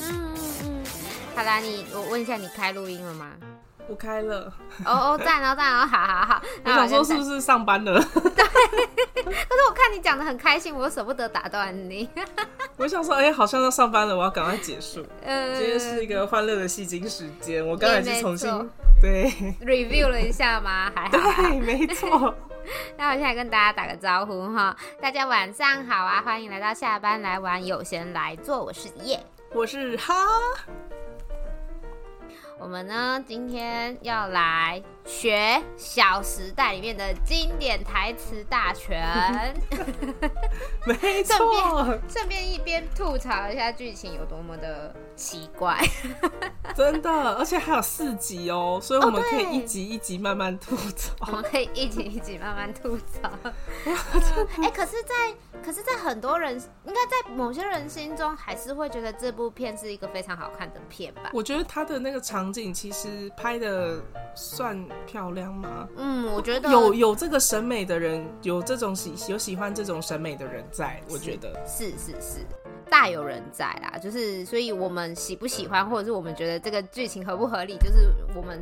嗯嗯，好啦，你我问一下，你开录音了吗？我开了。哦哦，赞哦赞哦，好好好。我想说是不是上班了？对。可是我看你讲的很开心，我又舍不得打断你。我想说，哎、欸，好像要上班了，我要赶快结束。呃，今天是一个欢乐的戏精时间，我刚才是重新对 review 了一下吗？还好。对，没错。那我现在跟大家打个招呼哈，大家晚上好啊，欢迎来到下班来玩有闲来做，我是叶，我是哈。我们呢，今天要来学《小时代》里面的经典台词大全，没错。顺便一边吐槽一下剧情有多么的奇怪，真的，而且还有四集哦，所以我们可以一集一集慢慢吐槽。我们可以一集一集慢慢吐槽。哎、欸，可是在，在可是，在很多人应该在某些人心中，还是会觉得这部片是一个非常好看的片吧？我觉得他的那个场景其实拍的算漂亮吗？嗯，我觉得有有这个审美的人，有这种喜有喜欢这种审美的人在，我觉得是是是，是，大有人在啦。就是所以我们喜不喜欢，或者是我们觉得这个剧情合不合理，就是我们。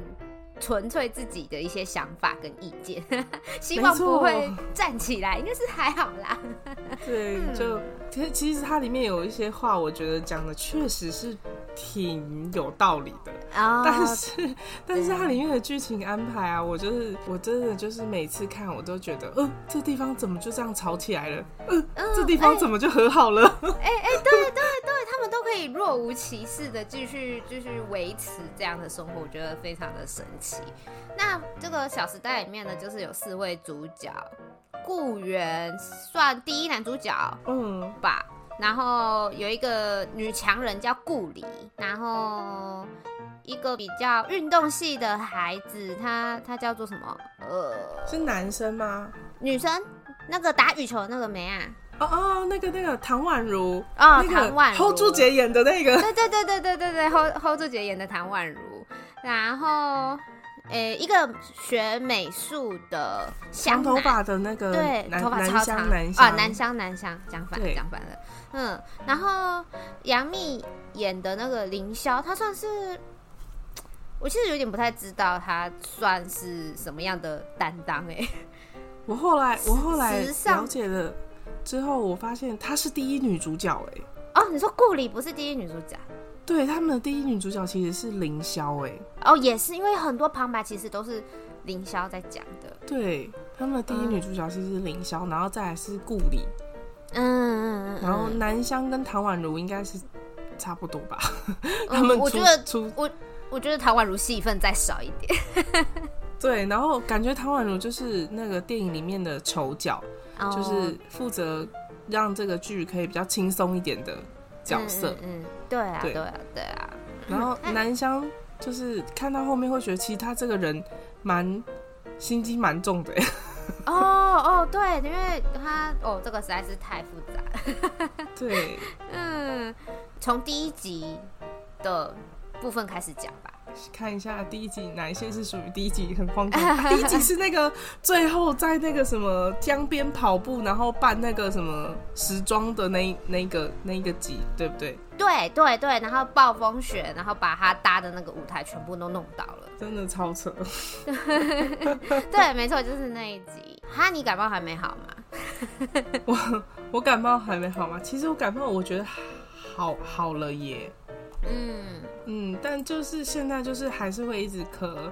纯粹自己的一些想法跟意见，希望不会站起来，应该是还好啦。对，就其实其实它里面有一些话，我觉得讲的确实是挺有道理的。Oh, 但是 但是它里面的剧情安排啊，我就是我真的就是每次看我都觉得，呃，这地方怎么就这样吵起来了？呃，嗯、这地方怎么就和好了？哎哎、欸欸，对对可以若无其事的继续继续维持这样的生活，我觉得非常的神奇。那这个《小时代》里面呢，就是有四位主角，顾源算第一男主角，嗯吧。然后有一个女强人叫顾里，然后一个比较运动系的孩子，他他叫做什么？呃，是男生吗？女生？那个打羽球的那个没啊？哦哦，那个那个唐宛如哦，唐宛如，hold 住姐演的那个，对对对对对对对，hold hold 住姐演的唐宛如。然后，诶、欸，一个学美术的长头发的那个，对，头发超长，啊，南湘南湘，讲反了，讲反了，嗯。然后杨幂演的那个凌霄，她算是，我其实有点不太知道他算是什么样的担当哎。我后来我后来了解了之后，我发现她是第一女主角哎。哦，你说顾里不是第一女主角？对，他们的第一女主角其实是凌霄，哎，哦，也是因为很多旁白其实都是凌霄在讲的。对，他们的第一女主角其实是凌霄，嗯，然后再来是顾里，嗯嗯嗯，然后南湘跟唐宛如应该是差不多吧？嗯、他们我觉得我我觉得唐宛如戏份再少一点。对，然后感觉唐宛如就是那个电影里面的丑角，哦，就是负责让这个剧可以比较轻松一点的角色。嗯，嗯，对啊，对啊，对啊。然后南湘就是看到后面会觉得，其实他这个人蛮心机蛮重的。哦哦，对，因为他哦，这个实在是太复杂。对，嗯，从第一集的部分开始讲吧。看一下第一集哪一些是属于第一集很荒唐。第一集是那个最后在那个什么江边跑步，然后办那个什么时装的那那个那个集，对不对？对对对，然后暴风雪，然后把他搭的那个舞台全部都弄倒了，真的超扯。对，没错，就是那一集。哈，你感冒还没好吗？我我感冒还没好吗？其实我感冒，我觉得好好了耶。嗯嗯，但就是现在就是还是会一直咳，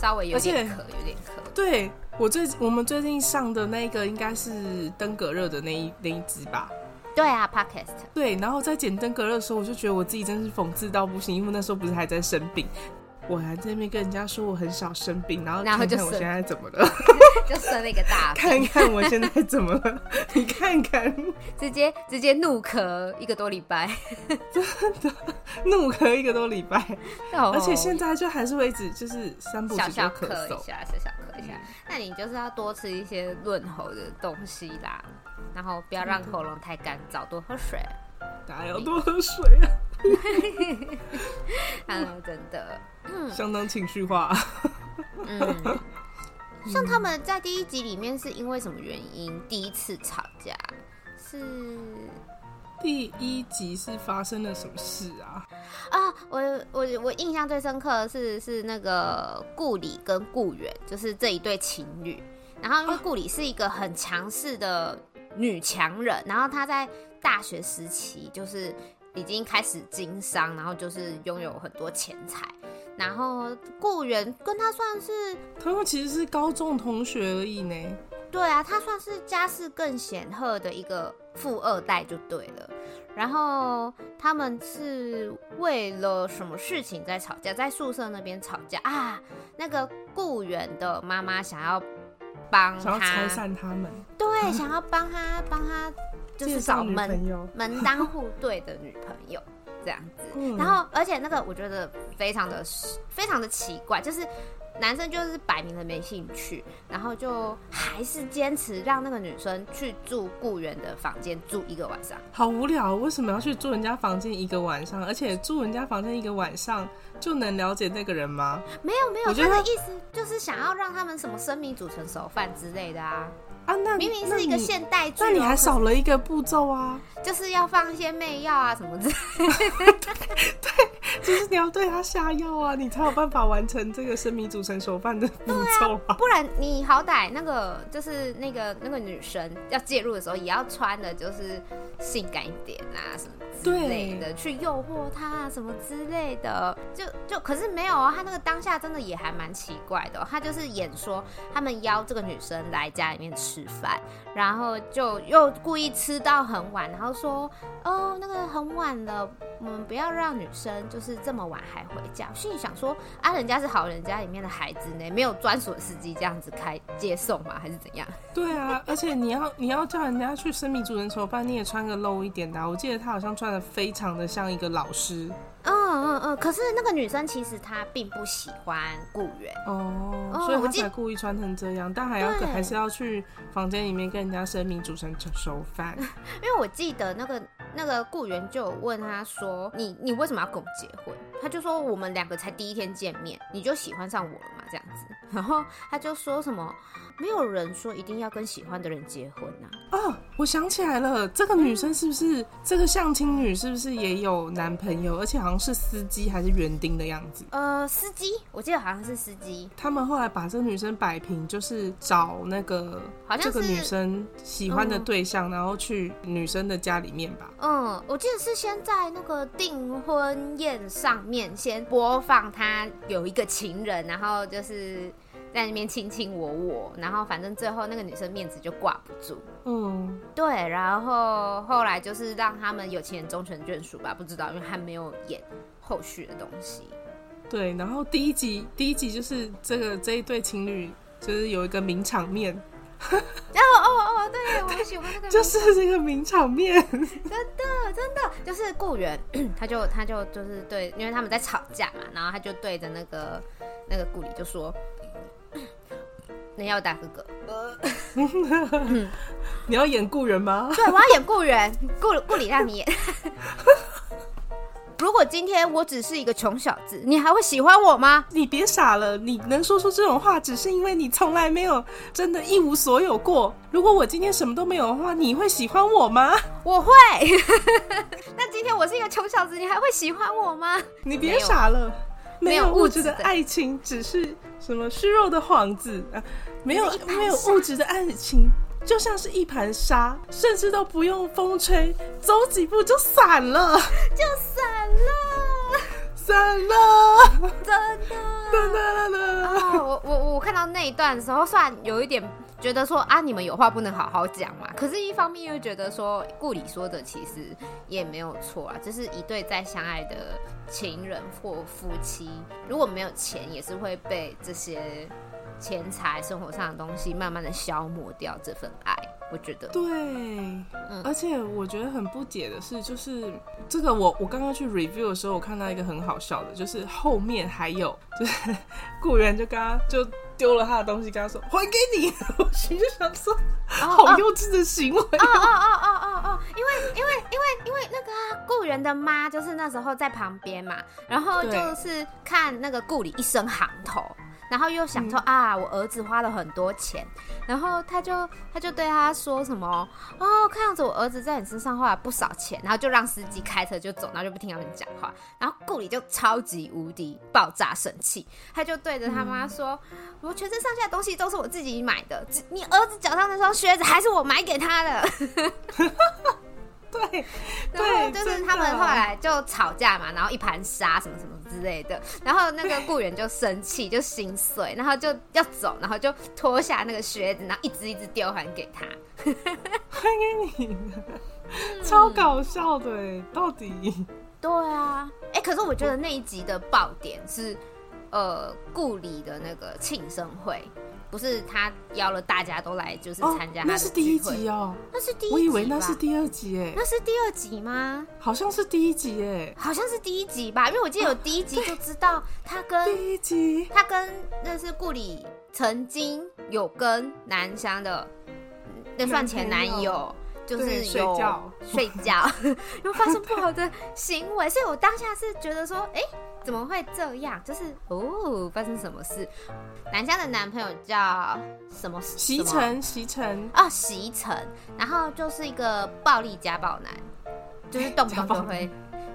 稍微有点咳，有点咳。对，我最我们最近上的那个应该是登革热的那一那一只吧？对啊，Podcast。对，然后在剪登革热的时候，我就觉得我自己真是讽刺到不行，因为那时候不是还在生病。我还在那边跟人家说我很少生病，然后看看我现在怎么了，就生了一个大病。看看我现在怎么了，你看看，直接直接怒咳一个多礼拜，真的怒咳一个多礼拜，而且现在就还是会一直就是三不小小咳一下，小小咳一下。那你就是要多吃一些润喉的东西啦，然后不要让喉咙太干燥，多喝水。大家要多喝水啊！嗯，真的，相当情绪化。嗯，像他们在第一集里面是因为什么原因第一次吵架？是第一集是发生了什么事啊？啊，我我我印象最深刻的是是那个顾里跟顾源，就是这一对情侣。然后因为顾里是一个很强势的女强人，然后她在大学时期就是已经开始经商，然后就是拥有很多钱财。然后顾源跟他算是，他们其实是高中同学而已呢。对啊，他算是家世更显赫的一个富二代就对了。然后他们是为了什么事情在吵架？在宿舍那边吵架啊？那个顾源的妈妈想要帮他，想要拆散他们。对，想要帮他帮他，就是找门门当户对的女朋友。这样子，然后而且那个我觉得非常的非常的奇怪，就是男生就是摆明了没兴趣，然后就还是坚持让那个女生去住雇员的房间住一个晚上。好无聊，为什么要去住人家房间一个晚上？而且住人家房间一个晚上就能了解那个人吗？没有没有，他的意思就是想要让他们什么生米煮成熟饭之类的啊。啊，那明明是一个现代剧，那你还少了一个步骤啊，就是要放一些媚药啊什么之类的。对，就是你要对他下药啊，你才有办法完成这个生米煮成熟饭的步骤啊。不然你好歹那个就是那个那个女生要介入的时候，也要穿的就是性感一点啊什么之类的，去诱惑他啊什么之类的。就就可是没有啊，他那个当下真的也还蛮奇怪的。他就是演说他们邀这个女生来家里面吃。吃饭，然后就又故意吃到很晚，然后说：“哦，那个很晚了，我们不要让女生就是这么晚还回家。”心里想说：“啊，人家是好人家里面的孩子呢，没有专属的司机这样子开接送吗？还是怎样？” 对啊，而且你要你要叫人家去生米煮成熟饭，你也穿个露一点的啊。我记得他好像穿的非常的像一个老师。嗯嗯嗯，可是那个女生其实她并不喜欢顾源哦，所以她才故意穿成这样，但还要还是要去房间里面跟人家声明煮成熟饭。因为我记得那个那个顾源就有问他说：“你你为什么要跟我结婚？”他就说：“我们两个才第一天见面，你就喜欢上我了嘛？”这样子，然后他就说什么。没有人说一定要跟喜欢的人结婚呐、啊。哦，我想起来了，这个女生是不是、嗯、这个相亲女是不是也有男朋友，而且好像是司机还是园丁的样子？呃，司机，我记得好像是司机。他们后来把这个女生摆平，就是找那个好像这个女生喜欢的对象，然后去女生的家里面吧。嗯，我记得是先在那个订婚宴上面先播放他有一个情人，然后就是。在那边卿卿我我，然后反正最后那个女生面子就挂不住。嗯，对，然后后来就是让他们有情人终成眷属吧，不知道，因为还没有演后续的东西。对，然后第一集第一集就是这个这一对情侣就是有一个名场面。哦哦哦，对，我喜欢那个，就是这个名场面，真的真的就是雇员，他就他就就是对，因为他们在吵架嘛，然后他就对着那个那个顾里就说。你要打哥哥，你要演雇员吗？对，我要演雇员，顾顾里让你演。如果今天我只是一个穷小子，你还会喜欢我吗？你别傻了，你能说出这种话，只是因为你从来没有真的一无所有过。如果我今天什么都没有的话，你会喜欢我吗？我会。那今天我是一个穷小子，你还会喜欢我吗？你别傻了。没有物质的爱情，只是什么虚弱的幌子啊！没有没有物质的爱情，就像是一盘沙，甚至都不用风吹，走几步就散了，就散了，散了，真的，真的。我我我看到那一段的时候，算有一点。觉得说啊，你们有话不能好好讲嘛？可是，一方面又觉得说，顾里说的其实也没有错啊。就是一对在相爱的情人或夫妻，如果没有钱，也是会被这些钱财、生活上的东西慢慢的消磨掉这份爱。我觉得，对，嗯，而且我觉得很不解的是，就是这个我我刚刚去 review 的时候，我看到一个很好笑的，就是后面还有，就是 雇员就跟他就。丢了他的东西，跟他说还给你。我心就想说，好幼稚的行为。哦哦哦哦哦哦，因为因为因为因为那个顾源的妈就是那时候在旁边嘛，然后就是看那个顾里一声行头，然后又想说、嗯、啊，我儿子花了很多钱，然后他就他就对他说什么哦，看样子我儿子在你身上花了不少钱，然后就让司机开车就走，然后就不听他们讲话，然后顾里就超级无敌爆炸生气，他就对着他妈说，嗯、我全身上下的东西都是我自己买的，你儿子脚上那双靴子还是我买给他的。对，然后就是他们后来就吵架嘛，然后一盘沙什么什么之类的，然后那个雇员就生气，就心碎，然后就要走，然后就脱下那个靴子，然后一只一只丢还给他，还给你，超搞笑的，到底？对啊，哎，可是我觉得那一集的爆点是，呃，顾里的那个庆生会。不是他邀了大家都来，就是参加、哦。那是第一集哦，那是第一集。我以为那是第二集哎，那是第二集吗？好像是第一集哎，好像是第一集吧，因为我记得有第一集就知道他跟第一集，他跟那是顾里曾经有跟南湘的那算前男友，就是有睡觉，睡觉 有发生不好的行为，所以我当下是觉得说，哎、欸。怎么会这样？就是哦，发生什么事？南湘的男朋友叫什么？席城，席城哦，席城。然后就是一个暴力家暴男，就是动不动就会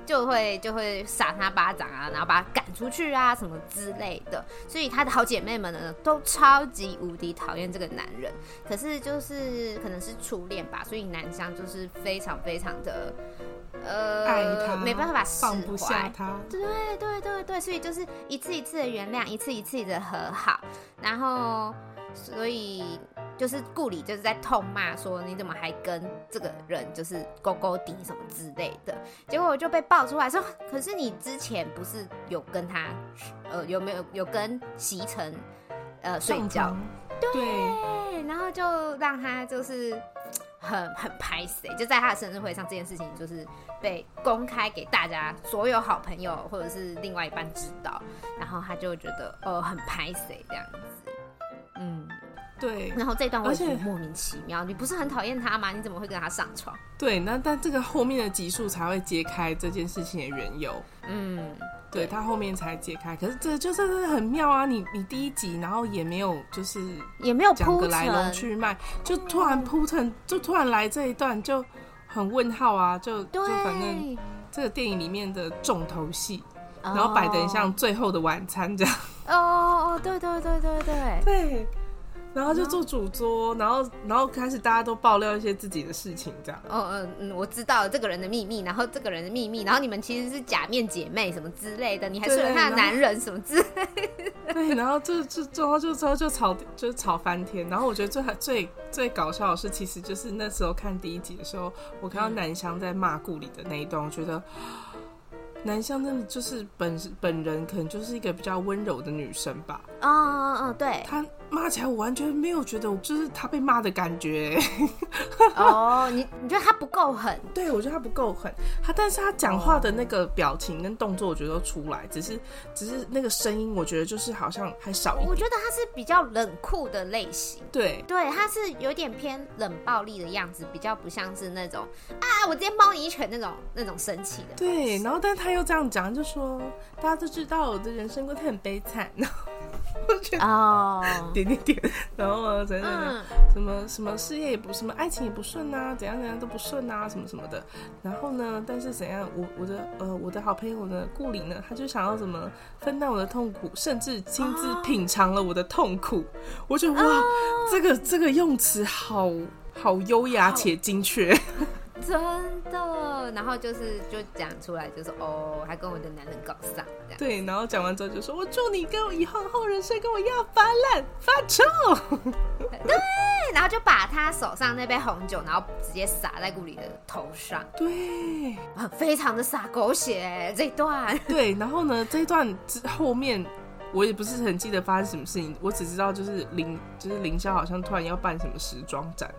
就会就会赏他巴掌啊，然后把他赶出去啊，什么之类的。所以他的好姐妹们呢，都超级无敌讨厌这个男人。可是就是可能是初恋吧，所以南湘就是非常非常的。呃，爱他没办法释怀，放不下他。对对对对，所以就是一次一次的原谅，一次一次的和好，然后所以就是顾里就是在痛骂说，你怎么还跟这个人就是勾勾滴什么之类的，结果我就被爆出来说，可是你之前不是有跟他呃有没有有跟席城呃睡觉？对，对，然后就让他就是。很很拍死，就在他的生日会上，这件事情就是被公开给大家所有好朋友或者是另外一半知道，然后他就觉得呃很拍死这样子，嗯，对。然后这段我觉得莫名其妙，你不是很讨厌他吗？你怎么会跟他上床？对，那但这个后面的集数才会揭开这件事情的缘由，嗯。对，他后面才解开，可是这就真的很妙啊！你你第一集，然后也没有就是也没有讲个来龙去脉，就突然铺成，就突然来这一段就很问号啊！就就反正这个电影里面的重头戏，然后摆的像最后的晚餐这样。哦哦哦，对对对对对对。然后就做主桌，然后然后开始大家都爆料一些自己的事情，这样。哦嗯嗯，我知道了这个人的秘密，然后这个人的秘密，然后你们其实是假面姐妹什么之类的，你还睡了他的男人什么之类的。对，然后就就最后就之后就吵就吵翻天。然后我觉得最最最搞笑的是，其实就是那时候看第一集的时候，我看到南湘在骂顾里的那一段，我觉得。南湘真的就是本本人可能就是一个比较温柔的女生吧。嗯嗯嗯，对。她骂起来，我完全没有觉得，就是他被骂的感觉。哦，你你觉得他不够狠？对，我觉得他不够狠。他，但是他讲话的那个表情跟动作，我觉得都出来，只是只是那个声音，我觉得就是好像还少一点。我觉得他是比较冷酷的类型。对对，他是有点偏冷暴力的样子，比较不像是那种啊，我直接猫你一拳那种那种生气的。对，然后但他。又这样讲，就说大家都知道我的人生过得很悲惨，我觉得哦，点点点，然后啊，怎样怎样，什么什么事业也不，什么爱情也不顺啊，怎样怎样都不顺啊，什么什么的。然后呢，但是怎样，我我的呃我的好朋友呢，顾里呢，他就想要怎么分担我的痛苦，甚至亲自品尝了我的痛苦。我觉得哇，这个这个用词好好优雅且精确。真的，然后就是就讲出来，就是哦，还跟我的男人搞上这样，对，然后讲完之后就说，我祝你跟我以后后人生跟我一样发烂发臭，对，然后就把他手上那杯红酒，然后直接洒在顾里的头上，对，非常的洒狗血这一段，对，然后呢，这一段之后面我也不是很记得发生什么事情，我只知道就是凌就是凌霄好像突然要办什么时装展。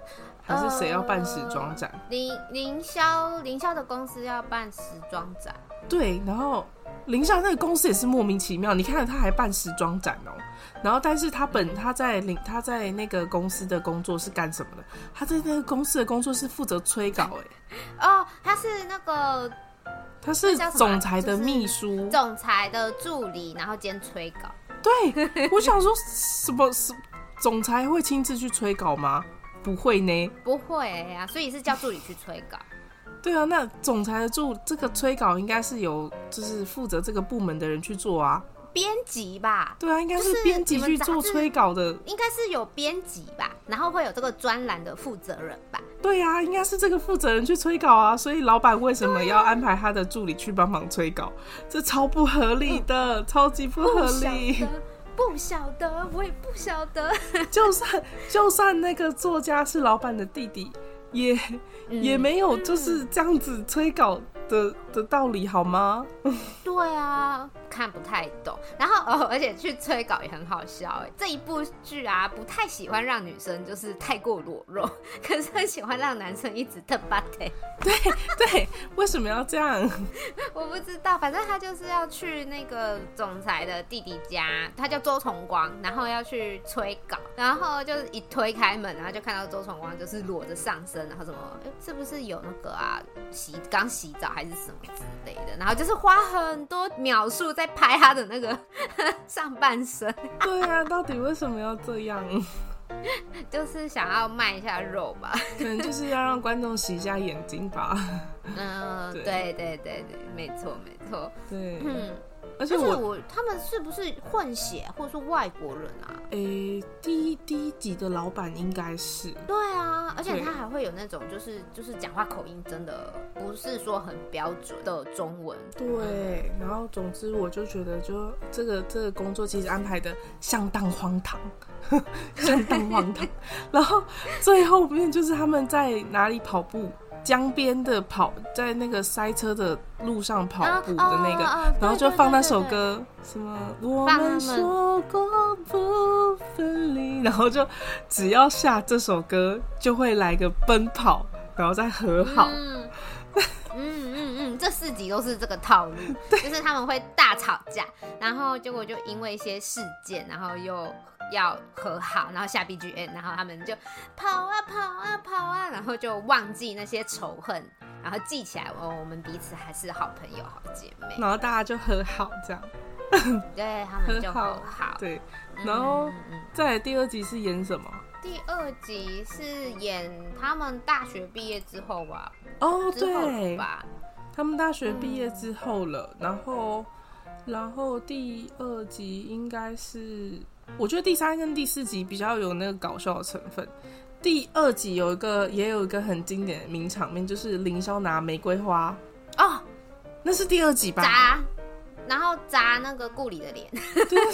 还是谁要办时装展？凌凌霄凌霄的公司要办时装展。对，然后凌霄那个公司也是莫名其妙。你看他还办时装展哦，然后但是他本他在凌他在那个公司的工作是干什么的？他在那个公司的工作是负责催稿哎。哦，他是那个他是总裁的秘书，总裁的助理，然后兼催稿。对，我想说什么是总裁会亲自去催稿吗？不会呢，不会呀、啊，所以是叫助理去催稿。对啊，那总裁的助这个催稿应该是由就是负责这个部门的人去做啊。编辑吧，对啊，应该是编辑去做催稿的，应该是有编辑吧，然后会有这个专栏的负责人吧。对、啊，应该是这个负责人去催稿啊，所以老板为什么要安排他的助理去帮忙催稿？这超不合理的，嗯、超级不合理。不晓得，我也不晓得。就算就算那个作家是老板的弟弟，也、嗯、也没有就是这样子催稿的的道理，好吗？对啊。看不太懂，然后哦，而且去催稿也很好笑哎。这一部剧啊，不太喜欢让女生就是太过裸露，可是很喜欢让男生一直特巴腿。对对，为什么要这样？我不知道，反正他就是要去那个总裁的弟弟家，他叫周崇光，然后要去催稿，然后就是一推开门，然后就看到周崇光就是裸着上身，然后什么，是不是有那个啊洗刚洗澡还是什么之类的，然后就是花很多秒数在。拍他的那个 上半身，对啊，到底为什么要这样？就是想要卖一下肉吧，可能就是要让观众洗一下眼睛吧。嗯，对对对对，没错没错，对，嗯。而且我，我他们是不是混血或者说外国人啊？诶、欸，第一第一集的老板应该是。对啊，而且他还会有那种就是就是讲话口音真的不是说很标准的中文。对，然后总之我就觉得就这个这个工作其实安排的相当荒唐，相当荒唐。然后最后面就是他们在哪里跑步。江边的跑，在那个塞车的路上跑步的那个，然后就放那首歌，什么我们说过不分离，然后就只要下这首歌，就会来个奔跑，然后再和好。嗯嗯嗯嗯，这四集都是这个套路，就是他们会大吵架，然后结果就因为一些事件，然后又。要和好，然后下 BGM，然后他们就跑啊跑啊跑啊，然后就忘记那些仇恨，然后记起来哦，我们彼此还是好朋友、好姐妹，然后大家就和好这样。对，他们就和好。对，然后再来第二集是演什么？第二集是演他们大学毕业之后吧？哦，对吧？他们大学毕业之后了，嗯、然后，然后第二集应该是。我觉得第三跟第四集比较有那个搞笑的成分，第二集有一个也有一个很经典的名场面，就是凌霄拿玫瑰花哦，那是第二集吧？砸，然后砸那个顾里的脸，对对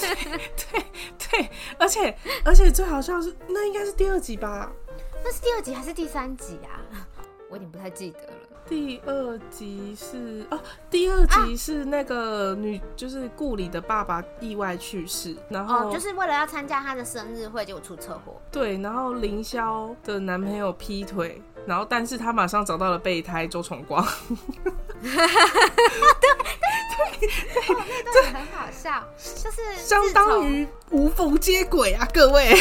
对对，而且而且最好笑是那应该是第二集吧？那是第二集还是第三集啊？我有点不太记得了。第二集是哦，第二集是那个女，啊、就是顾里的爸爸意外去世，然后、哦、就是为了要参加他的生日会，结果出车祸。对，然后凌霄的男朋友劈腿，然后但是他马上找到了备胎周崇光。对 对对，对哦、那段很好笑，就是相当于无缝接轨啊，各位。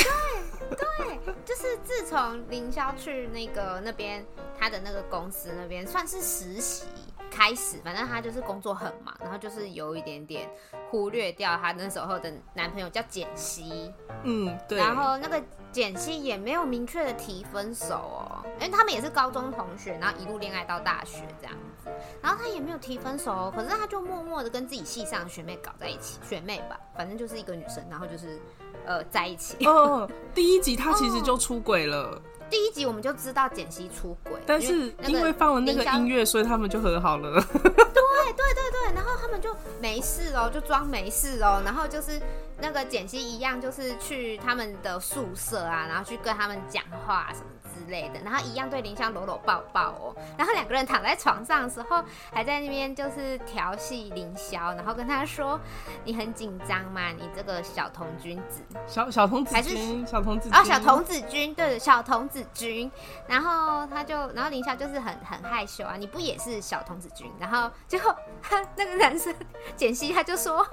就是自从凌霄去那个那边，他的那个公司那边算是实习开始，反正他就是工作很忙，然后就是有一点点忽略掉他那时候的男朋友叫简溪，嗯，对，然后那个简溪也没有明确的提分手哦，因为他们也是高中同学，然后一路恋爱到大学这样子，然后他也没有提分手哦，可是他就默默的跟自己系上的学妹搞在一起，学妹吧，反正就是一个女生，然后就是。呃，在一起。哦，第一集他其实就出轨了。哦。第一集我们就知道简溪出轨，但是因为放了那个音乐，所以他们就和好了。对对对对，然后他们就没事哦，就装没事哦，然后就是那个简溪一样，就是去他们的宿舍啊，然后去跟他们讲话什么。之类的，然后一样对凌霄搂搂抱抱哦，然后两个人躺在床上的时候，还在那边就是调戏凌霄，然后跟他说：“你很紧张吗？你这个小童君子，小小童子还是小童子哦，小童子军，对，小童子军。”然后他就，然后凌霄就是很很害羞啊，你不也是小童子军？然后最后他那个男生简溪他就说：“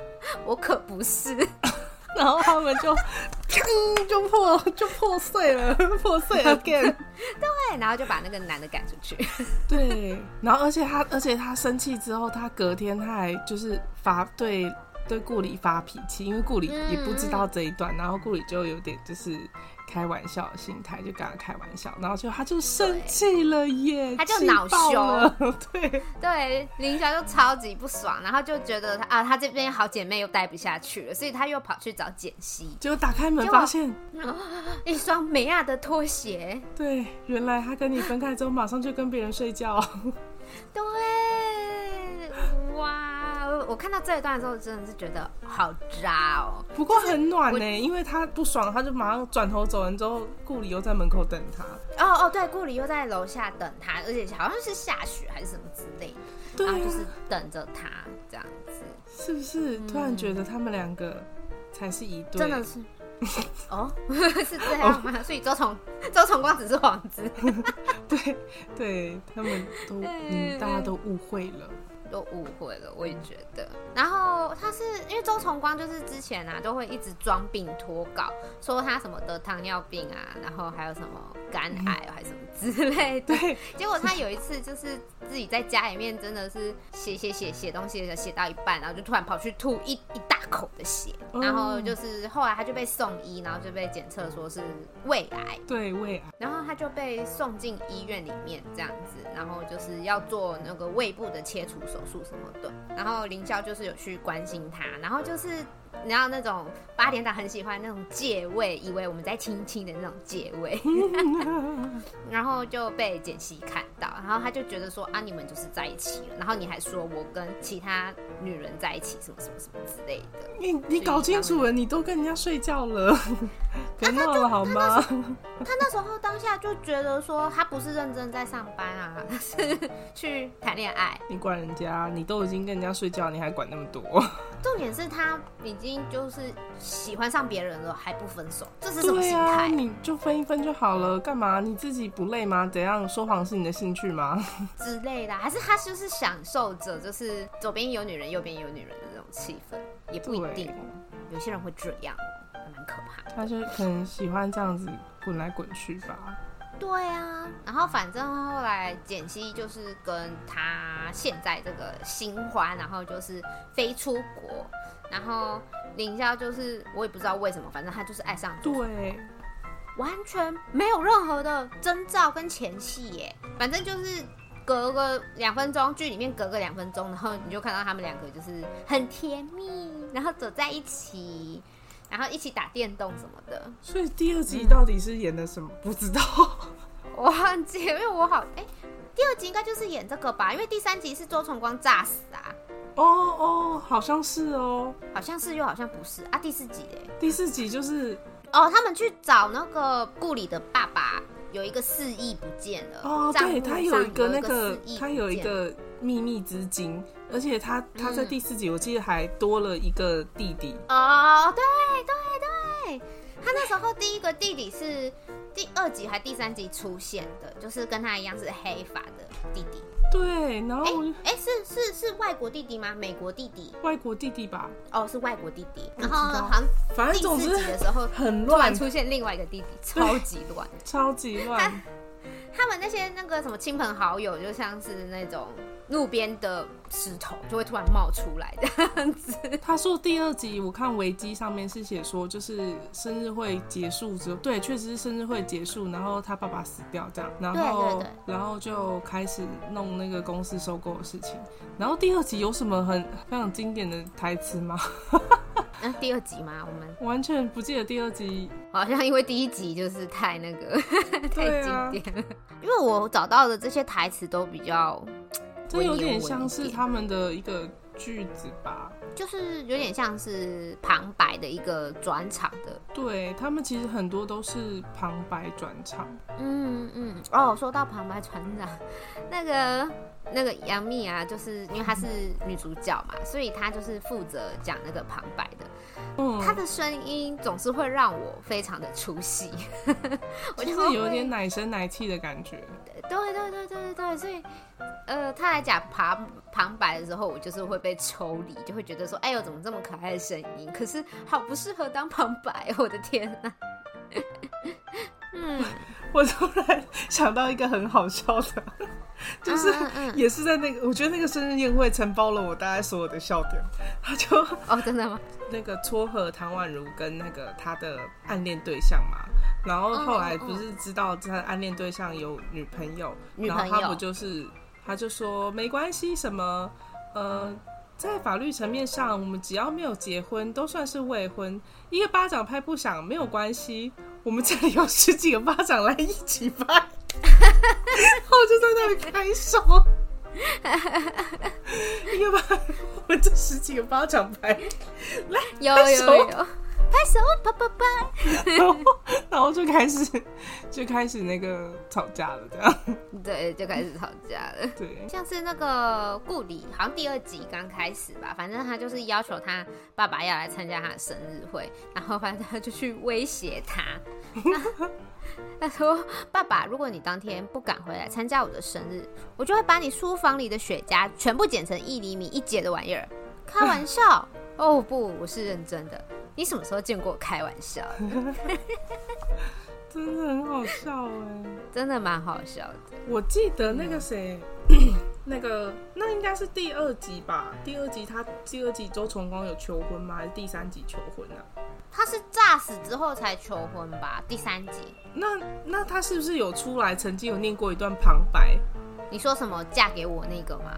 我可不是。” 然后他们就，砰，就破就破碎了，破碎了 again。对，然后就把那个男的赶出去。对，然后而且他，而且他生气之后，他隔天他还就是发对对顾里发脾气，因为顾里也不知道这一段，嗯、然后顾里就有点就是开玩笑的心态，就跟他开玩笑，然后就他就生气了耶，他就恼羞，对。对，林霄就超级不爽，然后就觉得他啊，他这边好姐妹又待不下去了，所以他又跑去找简溪，结果打开门发现 一双美亚的拖鞋，对，原来他跟你分开之后马上就跟别人睡觉，对，哇。我看到这一段的时候，真的是觉得好渣哦。不过很暖呢、欸，因为他不爽，他就马上转头走人。之后顾里又在门口等他。哦哦，对，顾里又在楼下等他，而且好像是下雪还是什么之类的，对啊、然后就是等着他这样子。是不是？突然觉得他们两个才是一对？真的是。哦，是这样吗？所以周崇周崇光只是幌子。对对，他们都嗯，大家都误会了。都误会了，我也觉得。然后他是因为周崇光，就是之前啊都会一直装病脱稿，说他什么得糖尿病啊，然后还有什么肝癌还是什么之类的。对，结果他有一次就是自己在家里面真的是写写写写东西，写到一半，然后就突然跑去吐一一大口的血，然后就是后来他就被送医，然后就被检测说是胃癌。对，胃癌。然后他就被送进医院里面这样子，然后就是要做那个胃部的切除手术什么的，然后林霄就是有去关心他，然后就是。你知道那种八点档很喜欢那种借位，以为我们在亲亲的那种借位，然后就被简溪看到，然后他就觉得说啊，你们就是在一起了，然后你还说我跟其他女人在一起，什么什么什么之类的。你你搞清楚了，你都跟人家睡觉了，别闹了好吗？他那时候当下就觉得说，他不是认真在上班啊，他是去谈恋爱。你管人家，你都已经跟人家睡觉，你还管那么多？重点是他已经。就是喜欢上别人了还不分手，这是什么心态？啊？你就分一分就好了，干嘛？你自己不累吗？怎样说谎是你的兴趣吗？之类的，还是他就是享受着，就是左边有女人，右边有女人的那种气氛，也不一定。有些人会这样，蛮可怕的。他就可能喜欢这样子滚来滚去吧。对啊，然后反正后来简溪就是跟他现在这个新欢，然后就是飞出国，然后林霄就是我也不知道为什么，反正他就是爱上对，完全没有任何的征兆跟前戏耶，反正就是隔个两分钟，剧里面隔个两分钟，然后你就看到他们两个就是很甜蜜，然后走在一起。然后一起打电动什么的，所以第二集到底是演的什么？嗯、不知道，我忘记，因为我好哎，第二集应该就是演这个吧？因为第三集是周崇光炸死啊。哦哦，好像是哦，好像是又好像不是啊。第四集哎，第四集就是哦，他们去找那个顾里的爸爸，有一个四亿不见了哦，对他有一个那个，他有一个秘密资金。而且他他在第四集，我记得还多了一个弟弟哦，对对对，他那时候第一个弟弟是第二集还第三集出现的，就是跟他一样是黑发的弟弟。对，然后哎、欸欸，是是是外国弟弟吗？美国弟弟？外国弟弟吧？哦，是外国弟弟。然后好像反正第四集的时候很乱，突然出现另外一个弟弟，超级乱，超级乱。他们那些那个什么亲朋好友，就像是那种路边的石头，就会突然冒出来这样子。他说第二集我看维基上面是写说，就是生日会结束之后，对，确实是生日会结束，然后他爸爸死掉这样，然后然后就开始弄那个公司收购的事情。然后第二集有什么很非常经典的台词吗？那、啊、第二集吗？我们完全不记得第二集，好像因为第一集就是太那个 太经典了。啊、因为我找到的这些台词都比较，这有点像是他们的一个句子吧，就是有点像是旁白的一个转场的。对，他们其实很多都是旁白转场。嗯嗯，哦，说到旁白转场，那个。那个杨幂啊，就是因为她是女主角嘛，所以她就是负责讲那个旁白的。嗯，她的声音总是会让我非常的出戏，我就是有点奶声奶气的感觉。对对对对对对，所以呃，他来讲旁旁白的时候，我就是会被抽离，就会觉得说，哎呦，怎么这么可爱的声音？可是好不适合当旁白，我的天哪！嗯，我突然想到一个很好笑的。就是也是在那个，我觉得那个生日宴会承包了我大概所有的笑点。他就哦，真的吗？那个撮合唐宛如跟那个他的暗恋对象嘛，然后后来不是知道他的暗恋对象有女朋友，然后他不就是他就说没关系，什么呃，在法律层面上，我们只要没有结婚都算是未婚，一个巴掌拍不响没有关系，我们这里有十几个巴掌来一起拍，然 后我就在那里拍手。一个巴，我们这十几个巴掌拍，来，有有有，拍手，啪啪啪，然后然后就开始就开始那个吵架了，这样，对，就开始吵架了，对，像是那个顾里，好像第二集刚开始吧，反正他就是要求他爸爸要来参加他的生日会，然后反正他就去威胁他。他说：“爸爸，如果你当天不赶回来参加我的生日，我就会把你书房里的雪茄全部剪成一厘米一截的玩意儿。”开玩笑？哦不，我是认真的。你什么时候见过我开玩笑？真的很好笑哎，真的蛮好笑的。我记得那个谁，那个那应该是第二集吧？第二集他第二集周崇光有求婚吗？还是第三集求婚啊？他是炸死之后才求婚吧？第三集。那那他是不是有出来曾经有念过一段旁白？你说什么嫁给我那个吗？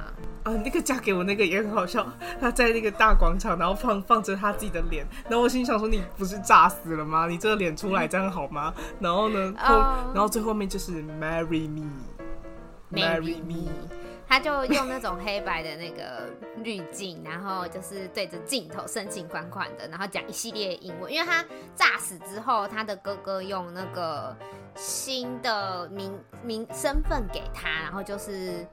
啊，那个嫁给我那个也很好笑。他在那个大广场，然后放放着他自己的脸，然后我心想说：你不是炸死了吗？你这个脸出来这样好吗？然后呢，后、uh... 然后最后面就是 marry me，marry me。Me. 他就用那种黑白的那个滤镜，然后就是对着镜头深情款款的，然后讲一系列英文。因为他炸死之后，他的哥哥用那个新的名名身份给他，然后就是。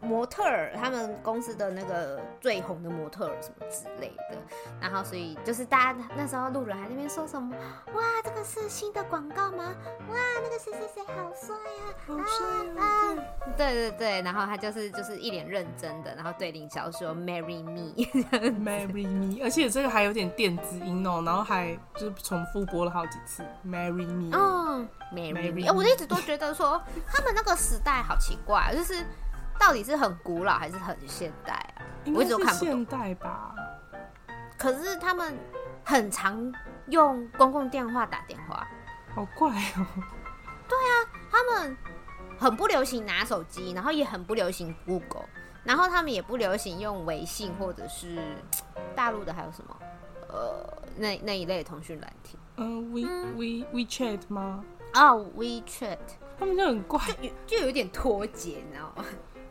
模特儿，他们公司的那个最红的模特儿什么之类的，然后所以就是大家那时候路人还在那边说什么，哇，这个是新的广告吗？哇，那个谁谁谁好帅呀，好帅啊！对对对，然后他就是就是一脸认真的，然后对林霄说 “marry me”，“marry me”，而且这个还有点电子音哦，然后还就是重复播了好几次 “marry me”，嗯，“marry me”，我一直都觉得说他们那个时代好奇怪，就是。到底是很古老还是很现代啊？我一直都看不懂。现代吧。可是他们很常用公共电话打电话，好怪哦。对啊，他们很不流行拿手机，然后也很不流行 Google，然后他们也不流行用微信或者是大陆的还有什么呃那那一类的通讯软体。嗯，We We WeChat 吗？哦、oh,，WeChat，他们就很怪，就有就有点脱节，你知道吗？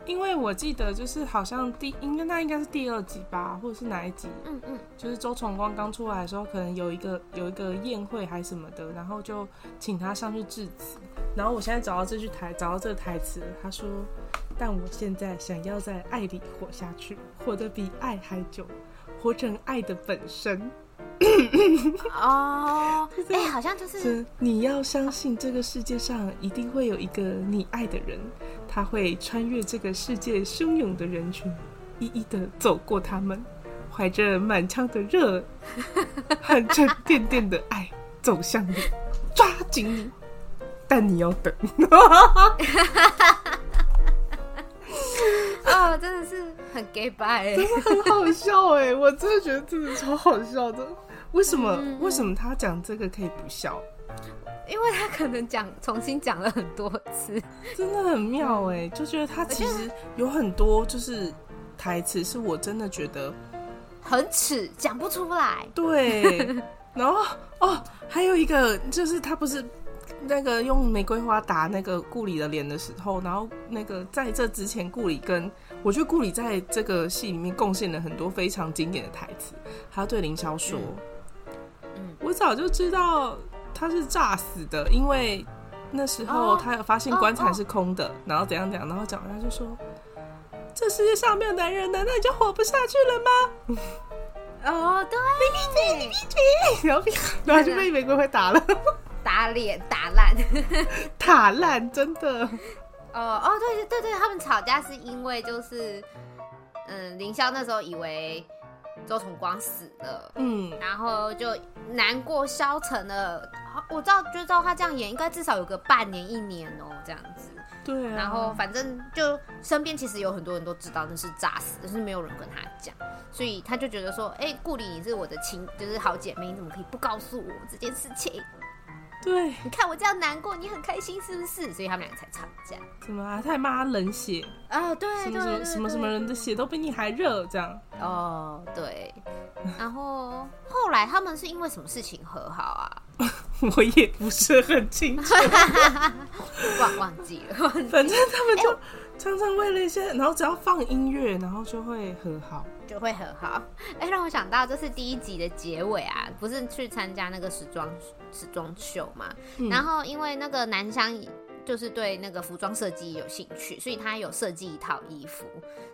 因为我记得就是好像第应该那应该是第二集吧，或者是哪一集？嗯嗯，就是周崇光刚出来的时候，可能有一个有一个宴会还是什么的，然后就请他上去致辞。然后我现在找到这句台，找到这个台词，他说：“但我现在想要在爱里活下去，活得比爱还久，活成爱的本身。” 哦，哎、欸，好像就是你要相信这个世界上一定会有一个你爱的人，他会穿越这个世界汹涌的人群，一一的走过他们，怀着满腔的热，和沉甸甸的爱走向你，抓紧你，但你要等。哦，真的是很 gay bye，真的很好笑哎，我真的觉得真的超好笑的。为什么？嗯、为什么他讲这个可以不笑？因为他可能讲重新讲了很多次，真的很妙哎！就觉得他其实有很多就是台词，是我真的觉得很耻，讲不出来。对，然后哦，还有一个就是他不是那个用玫瑰花打那个顾里的脸的时候，然后那个在这之前，顾里跟我觉得顾里在这个戏里面贡献了很多非常经典的台词，他对凌霄说。嗯我早就知道他是诈死的，因为那时候他有发现棺材是空的，然后怎样怎样，然后讲完他就说：“这世界上没有男人，难道你就活不下去了吗？”哦，对，你闭嘴，你闭嘴，然后然后就被玫瑰会打了，打脸，打烂，打烂，真的。哦哦，对对对，他们吵架是因为就是，嗯，凌霄那时候以为。周崇光死了，嗯，然后就难过消沉了，我知道就照他这样演，应该至少有个半年一年哦，这样子。对啊。然后反正就身边其实有很多人都知道那是诈死，但是没有人跟他讲，所以他就觉得说，哎、欸，顾里你是我的亲，就是好姐妹，你怎么可以不告诉我这件事情？对，你看我这样难过，你很开心是不是？所以他们两个才吵架。怎么啊？他还骂他冷血啊？对，什么什么什么什么人的血都比你还热？这样哦，对。然后后来他们是因为什么事情和好啊？我也不是很清楚，忘 忘记了。反正他们就常常为了一些，然后只要放音乐，然后就会和好。就会很好，哎、欸，让我想到这是第一集的结尾啊，不是去参加那个时装时装秀嘛？嗯、然后因为那个南湘就是对那个服装设计有兴趣，所以他有设计一套衣服，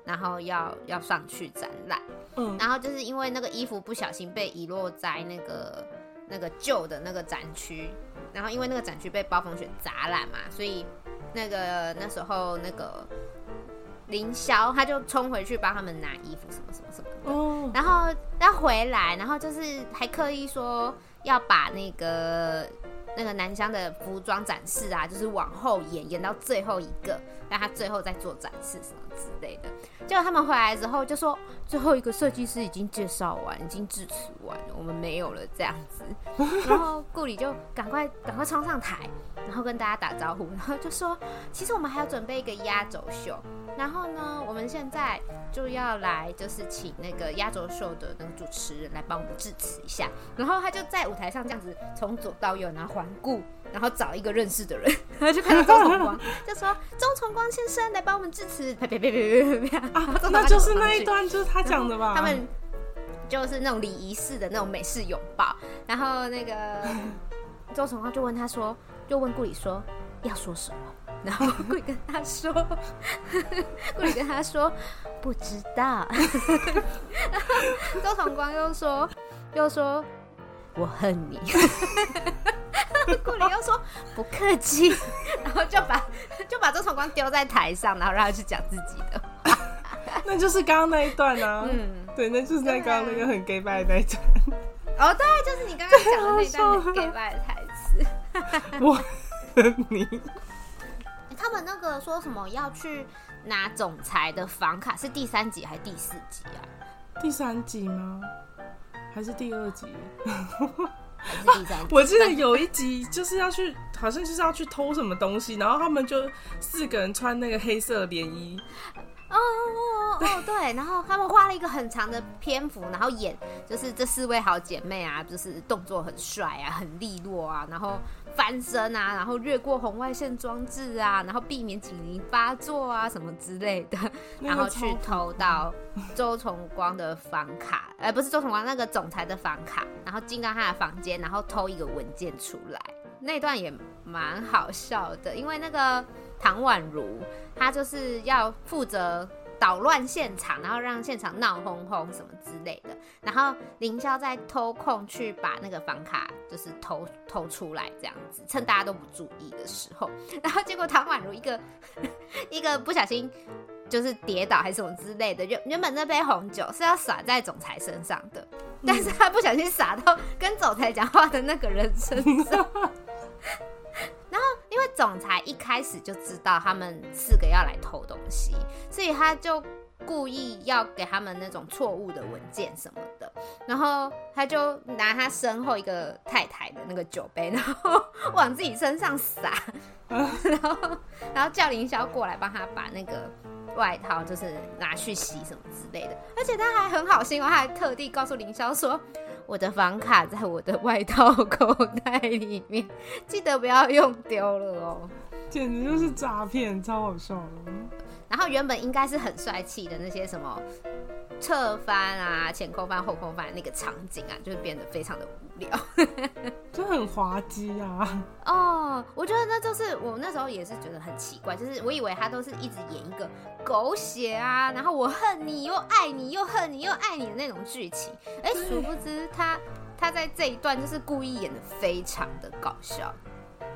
然后要要上去展览。嗯，然后就是因为那个衣服不小心被遗落在那个那个旧的那个展区，然后因为那个展区被暴风雪砸烂嘛，所以那个那时候那个。凌霄他就冲回去帮他们拿衣服什么什么什么的，oh. 然后要回来，然后就是还刻意说要把那个那个南湘的服装展示啊，就是往后延，延到最后一个，让他最后再做展示什么之类的。结果他们回来之后就说，最后一个设计师已经介绍完，已经致辞完了，我们没有了这样子。然后顾里就赶快赶快冲上台，然后跟大家打招呼，然后就说，其实我们还要准备一个压轴秀。然后呢，我们现在就要来，就是请那个压轴秀的那个主持人来帮我们致辞一下。然后他就在舞台上这样子从左到右，然后环顾，然后找一个认识的人，然后就看到周崇光，就说：“周崇光先生来帮我们致辞。”别别别别别别啊！那就是那一段，就是他讲的吧？他们就是那种礼仪式的那种美式拥抱。然后那个周崇光就问他说：“就问顾里说要说什么？”然后顾里跟他说，顾里跟他说不知道。然后周崇光又说又说我恨你。顾里又说不客气。然后就把 就把周崇光丢在台上，然后让他去讲自己的。那就是刚刚那一段啊。嗯，对，那就是在刚刚那个很 gay 拜的那一段。哦，对，就是你刚刚讲的那一段很 gay 拜的台词。我恨你。他们那个说什么要去拿总裁的房卡，是第三集还是第四集啊？第三集吗？还是第二集？还是第三集？我记得有一集就是要去，好像就是要去偷什么东西，然后他们就四个人穿那个黑色连衣。哦哦哦，对，然后他们花了一个很长的篇幅，然后演就是这四位好姐妹啊，就是动作很帅啊，很利落啊，然后。翻身啊，然后越过红外线装置啊，然后避免警铃发作啊，什么之类的，然后去偷到周崇光的房卡，呃，不是周崇光那个总裁的房卡，然后进到他的房间，然后偷一个文件出来，那段也蛮好笑的，因为那个唐宛如，她就是要负责。捣乱现场，然后让现场闹哄哄什么之类的。然后凌霄在偷空去把那个房卡就是偷偷出来，这样子趁大家都不注意的时候，然后结果唐宛如一个 一个不小心就是跌倒还是什么之类的，原原本那杯红酒是要洒在总裁身上的，但是他不小心洒到跟总裁讲话的那个人身上。总裁一开始就知道他们四个要来偷东西，所以他就故意要给他们那种错误的文件什么的。然后他就拿他身后一个太太的那个酒杯，然后往自己身上洒，然后然后叫凌霄过来帮他把那个外套就是拿去洗什么之类的。而且他还很好心哦，他还特地告诉凌霄说。我的房卡在我的外套口袋里面，记得不要用丢了哦！简直就是诈骗，超好笑的。然后原本应该是很帅气的那些什么侧翻啊、前空翻、后空翻那个场景啊，就是变得非常的无聊，就很滑稽啊。哦，我觉得那就是我那时候也是觉得很奇怪，就是我以为他都是一直演一个狗血啊，然后我恨你又爱你又恨你又爱你的那种剧情，哎，殊不知他他在这一段就是故意演的非常的搞笑。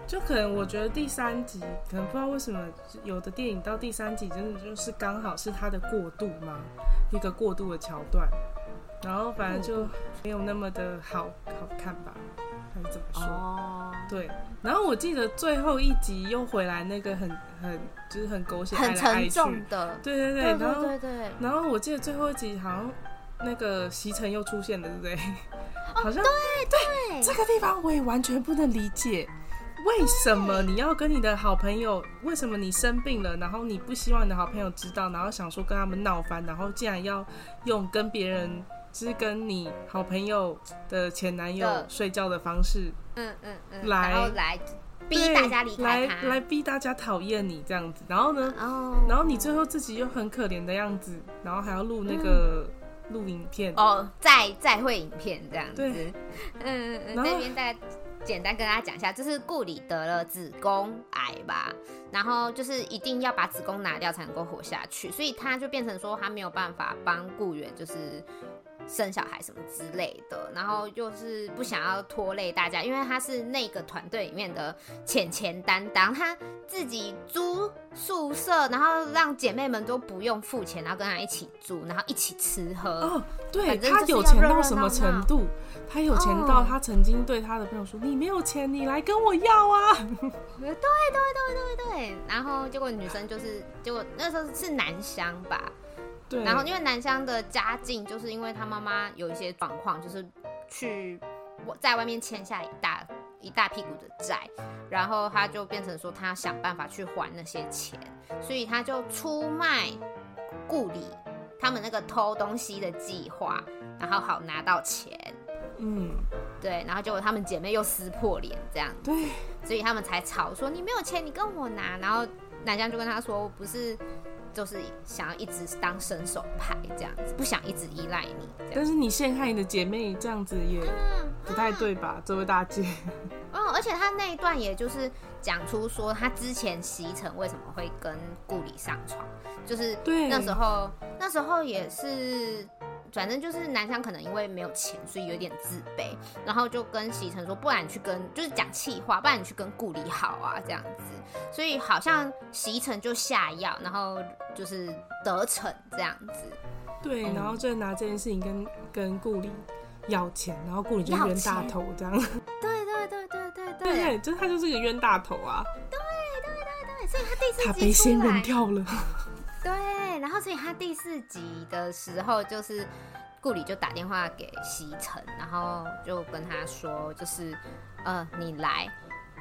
就可能我觉得第三集可能不知道为什么有的电影到第三集真的就是刚好是它的过渡嘛，一个过渡的桥段，然后反正就没有那么的好好看吧，还是怎么说？哦，对。然后我记得最后一集又回来那个很很就是很狗血很沉重的，对对对，然后对对对，然后我记得最后一集好像那个席城又出现了，对不对？好像对对，这个地方我也完全不能理解，为什么你要跟你的好朋友？为什么你生病了，然后你不希望你的好朋友知道，然后想说跟他们闹翻，然后竟然要用跟别人，就是跟你好朋友的前男友睡觉的方式？嗯嗯嗯，来来逼大家离开来来逼大家讨厌你这样子，然后呢，哦，然后你最后自己又很可怜的样子，然后还要录那个录影片。哦，再再会影片这样子，对。嗯嗯，那边再简单跟大家讲一下，就是顾里得了子宫癌吧，然后就是一定要把子宫拿掉才能够活下去，所以他就变成说他没有办法帮顾源，就是。生小孩什么之类的，然后就是不想要拖累大家，因为他是那个团队里面的钱钱担当，他自己租宿舍，然后让姐妹们都不用付钱，然后跟他一起住，然后一起吃喝。哦，对，他有钱到什么程度？他有钱到他曾经对他的朋友说：“哦、你没有钱，你来跟我要啊！”对对对对对对，然后结果女生就是，结果那时候是南湘吧。然后因为南湘的家境，就是因为他妈妈有一些状况，就是去我在外面欠下一大一大屁股的债，然后他就变成说他想办法去还那些钱，所以他就出卖顾里他们那个偷东西的计划，然后好拿到钱。嗯，对，然后结果他们姐妹又撕破脸这样，对，所以他们才吵说你没有钱，你跟我拿。然后南湘就跟他说不是。就是想要一直当伸手牌这样子，不想一直依赖你。但是你陷害你的姐妹这样子也不太对吧，嗯嗯、这位大姐？嗯，而且他那一段也就是讲出说他之前席城为什么会跟顾里上床，就是那时候那时候也是。反正就是南湘可能因为没有钱，所以有点自卑，然后就跟席城说，不然你去跟就是讲气话，不然你去跟顾里好啊这样子，所以好像席城就下药，然后就是得逞这样子。对，然后就拿这件事情跟跟顾里要钱，然后顾里就冤大头这样。对对对对对对，对，就他就是个冤大头啊。对对对对，所以他第四集他被仙人跳了。对，然后所以他第四集的时候，就是顾里就打电话给西城，然后就跟他说，就是呃，你来，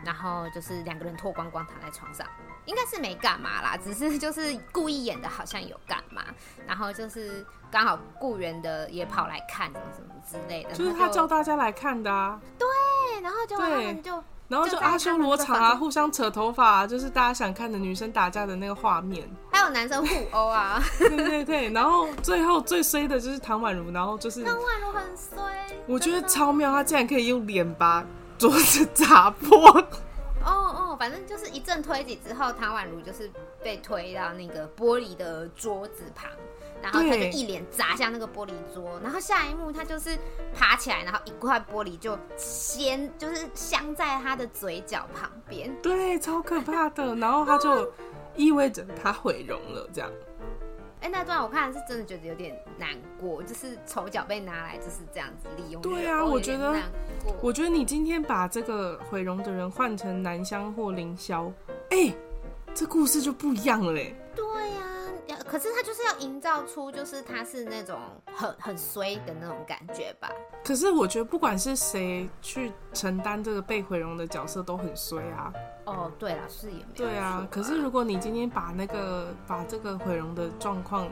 然后就是两个人脱光光躺在床上，应该是没干嘛啦，只是就是故意演的好像有干嘛，然后就是刚好雇员的也跑来看什么什么之类的，就是他叫大家来看的啊。对，然后就他们就。然后就阿修罗场啊，互相扯头发啊，就是大家想看的女生打架的那个画面。还有男生互殴啊。对对对，然后最后最衰的就是唐宛如，然后就是唐宛如很衰。我觉得超妙，她竟然可以用脸把桌子砸破。哦哦，反正就是一阵推挤之后，唐宛如就是被推到那个玻璃的桌子旁。然后他就一脸砸向那个玻璃桌，然后下一幕他就是爬起来，然后一块玻璃就先就是镶在他的嘴角旁边，对，超可怕的。然后他就意味着他毁容了，这样。哎，那段我看是真的觉得有点难过，就是丑角被拿来就是这样子利用。对啊，我觉得，我觉得你今天把这个毁容的人换成南湘或凌霄，哎，这故事就不一样了嘞。对呀、啊。可是他就是要营造出，就是他是那种很很衰的那种感觉吧。可是我觉得不管是谁去承担这个被毁容的角色都很衰啊。哦，对啦，是也没有。对啊，可是如果你今天把那个把这个毁容的状况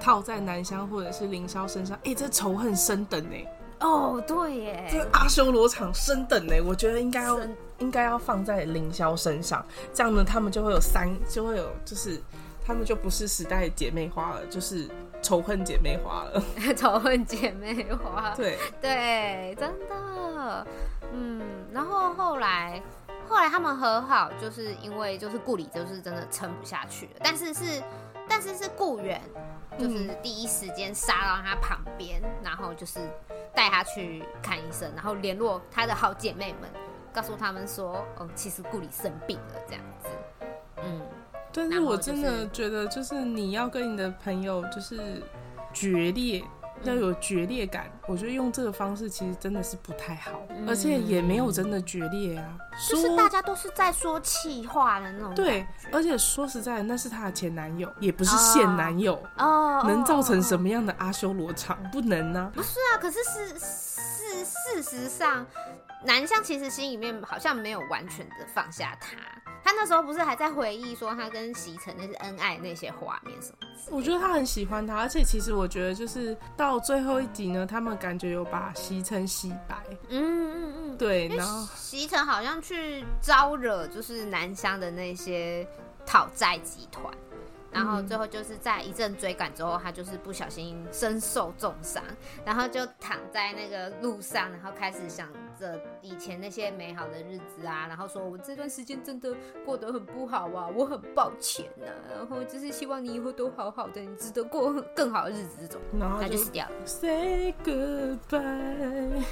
套在南湘或者是凌霄身上，哎、欸，这仇恨升等呢。哦，对耶，这阿修罗场升等呢，我觉得应该要升应该要放在凌霄身上，这样呢，他们就会有三，就会有就是。他们就不是时代姐妹花了，就是仇恨姐妹花了。仇恨姐妹花，对对，真的，嗯。然后后来，后来他们和好，就是因为就是顾里就是真的撑不下去了。但是是，但是是顾源，就是第一时间杀到他旁边，嗯、然后就是带他去看医生，然后联络他的好姐妹们，告诉他们说，哦，其实顾里生病了，这样子，嗯。但是我真的觉得，就是你要跟你的朋友就是决裂，要有决裂感，嗯、我觉得用这个方式其实真的是不太好，嗯、而且也没有真的决裂啊，就是大家都是在说气话的那种。对，而且说实在的，那是她的前男友，也不是现男友哦，能造成什么样的阿修罗场？不能呢、啊？不是啊，可是是是事实上，南湘其实心里面好像没有完全的放下他。他那时候不是还在回忆说他跟席城那些恩爱那些画面什么？我觉得他很喜欢他，而且其实我觉得就是到最后一集呢，他们感觉有把席城洗白。嗯嗯嗯，对。然后席城好像去招惹就是南湘的那些讨债集团。然后最后就是在一阵追赶之后，他就是不小心身受重伤，然后就躺在那个路上，然后开始想着以前那些美好的日子啊，然后说：“我这段时间真的过得很不好啊，我很抱歉呐、啊，然后就是希望你以后都好好的，你值得过更好的日子。”这种，然后他就死掉了。Say goodbye，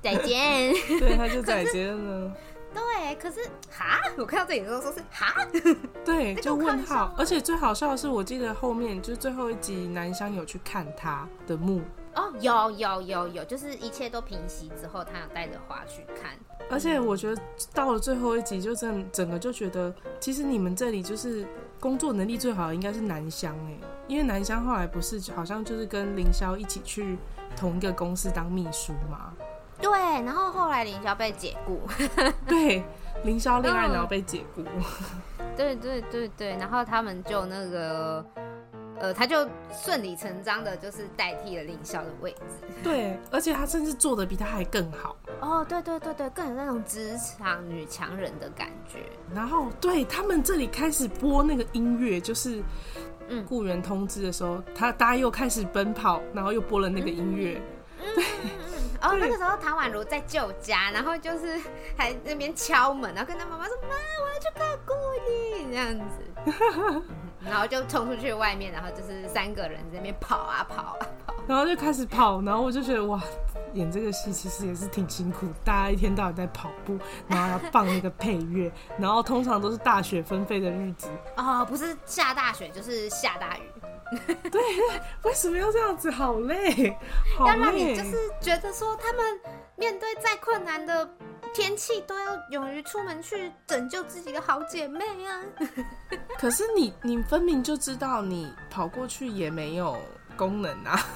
再见。对，他就 再见了。对，可是哈，我看到这里的时候说是哈，对，就问号。而且最好笑的是，我记得后面就是最后一集，南湘有去看他的墓哦，有有有有，就是一切都平息之后，他有带着花去看。而且我觉得到了最后一集，就整整个就觉得，其实你们这里就是工作能力最好的应该是南湘哎，因为南湘后来不是好像就是跟凌霄一起去同一个公司当秘书嘛。对，然后后来凌霄被解雇。对，凌霄恋爱然后被解雇。对对对对，然后他们就那个，呃，他就顺理成章的，就是代替了凌霄的位置。对，而且他甚至做的比他还更好。哦，对对对对，更有那种职场女强人的感觉。然后，对他们这里开始播那个音乐，就是嗯，雇员通知的时候，他大家又开始奔跑，然后又播了那个音乐。哦、那个时候，唐宛如在舅家，然后就是还那边敲门，然后跟他妈妈说：“妈，我要去看顾里。”这样子，然后就冲出去外面，然后就是三个人在那边跑啊跑啊跑，然后就开始跑，然后我就觉得哇，演这个戏其实也是挺辛苦，大家一天到晚在跑步，然后要放那个配乐，然后通常都是大雪纷飞的日子。哦，不是下大雪就是下大雨。对，为什么要这样子？好累，好累，要让你就是觉得说，他们面对再困难的天气，都要勇于出门去拯救自己的好姐妹啊！可是你，你分明就知道，你跑过去也没有功能啊！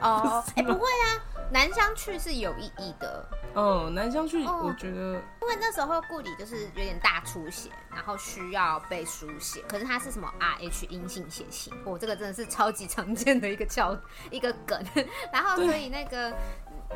哦，哎，不会啊，南湘去是有意义的。嗯，南湘去，我觉得，因为那时候顾里就是有点大出血，然后需要被输血，可是他是什么 Rh 阴性血型，我这个真的是超级常见的一个叫 一个梗，然后所以那个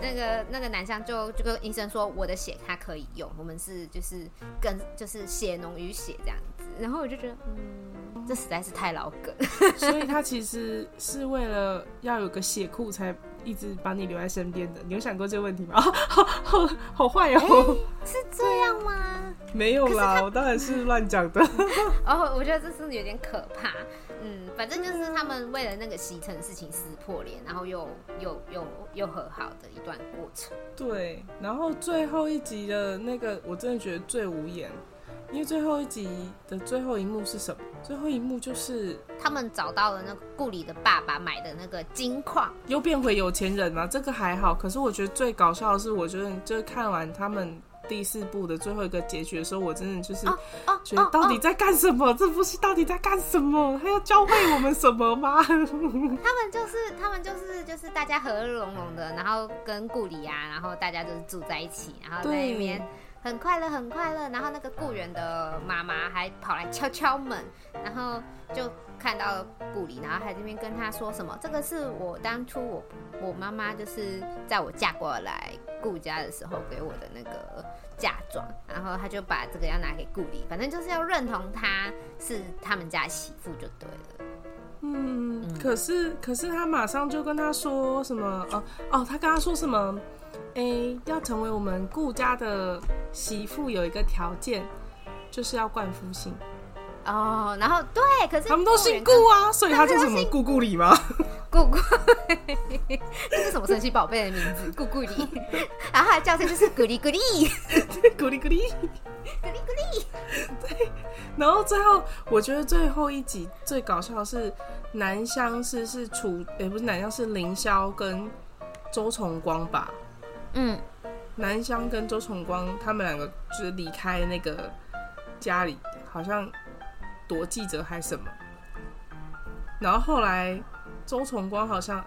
那个那个南湘就就跟医生说，我的血他可以用，我们是就是跟就是血浓于血这样子，然后我就觉得，嗯，这实在是太老梗，所以他其实是为了要有个血库才。一直把你留在身边的，你有想过这个问题吗？哦、好好好坏哦、欸，是这样吗？没有啦，我当然是乱讲的。哦，我觉得这是有点可怕。嗯，反正就是他们为了那个西城事情撕破脸，然后又又又又和好的一段过程。对，然后最后一集的那个，我真的觉得最无言。因为最后一集的最后一幕是什么？最后一幕就是他们找到了那个顾里的爸爸买的那个金矿，又变回有钱人了。这个还好，可是我觉得最搞笑的是，我觉得就是看完他们第四部的最后一个结局的时候，我真的就是觉得到底在干什么？这部戏到底在干什么？他要教会我们什么吗？他们就是他们就是就是大家和乐融融的，然后跟顾里啊，然后大家就是住在一起，然后在那边。很快乐，很快乐。然后那个雇员的妈妈还跑来敲敲门，然后就看到了顾里，然后还这边跟他说什么：“这个是我当初我我妈妈就是在我嫁过来顾家的时候给我的那个嫁妆。”然后他就把这个要拿给顾里，反正就是要认同他是他们家媳妇就对了。嗯，可是可是他马上就跟他说什么？哦哦，他跟他说什么？哎、欸，要成为我们顾家的媳妇，有一个条件，就是要冠夫姓。哦，然后对，可是他们都姓顾啊，所以他叫什么顾顾里吗？顾咕咕，这是什么神奇宝贝的名字？顾顾里，然后它的叫声就是咕哩咕哩，咕哩咕哩，咕哩咕哩。对，然后最后我觉得最后一集最搞笑的是南乡是是楚，也、欸、不是南乡是凌霄跟周崇光吧？嗯，南湘跟周崇光他们两个就是离开那个家里，好像躲记者还什么。然后后来，周崇光好像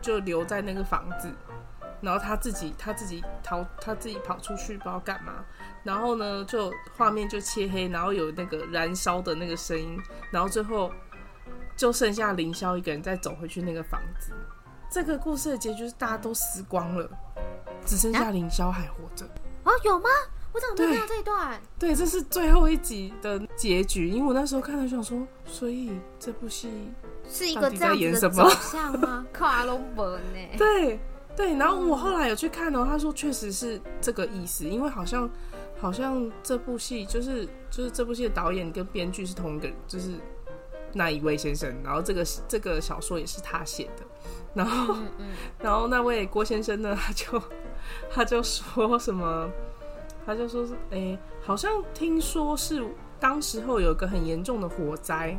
就留在那个房子，然后他自己他自己逃，他自己跑出去不知道干嘛。然后呢，就画面就切黑，然后有那个燃烧的那个声音，然后最后就剩下凌霄一个人再走回去那个房子。这个故事的结局是大家都死光了，只剩下凌霄还活着。啊，有吗？我怎么没看到这一段？对，这是最后一集的结局。因为我那时候看了想说，所以这部戏。是一个这样子的走向吗？卡龙本呢？对对，然后我后来有去看哦，他说确实是这个意思，因为好像好像这部戏就是就是这部戏的导演跟编剧是同一个人，就是那一位先生，然后这个这个小说也是他写的，然后嗯嗯然后那位郭先生呢，他就他就说什么，他就说是哎，好像听说是当时候有个很严重的火灾。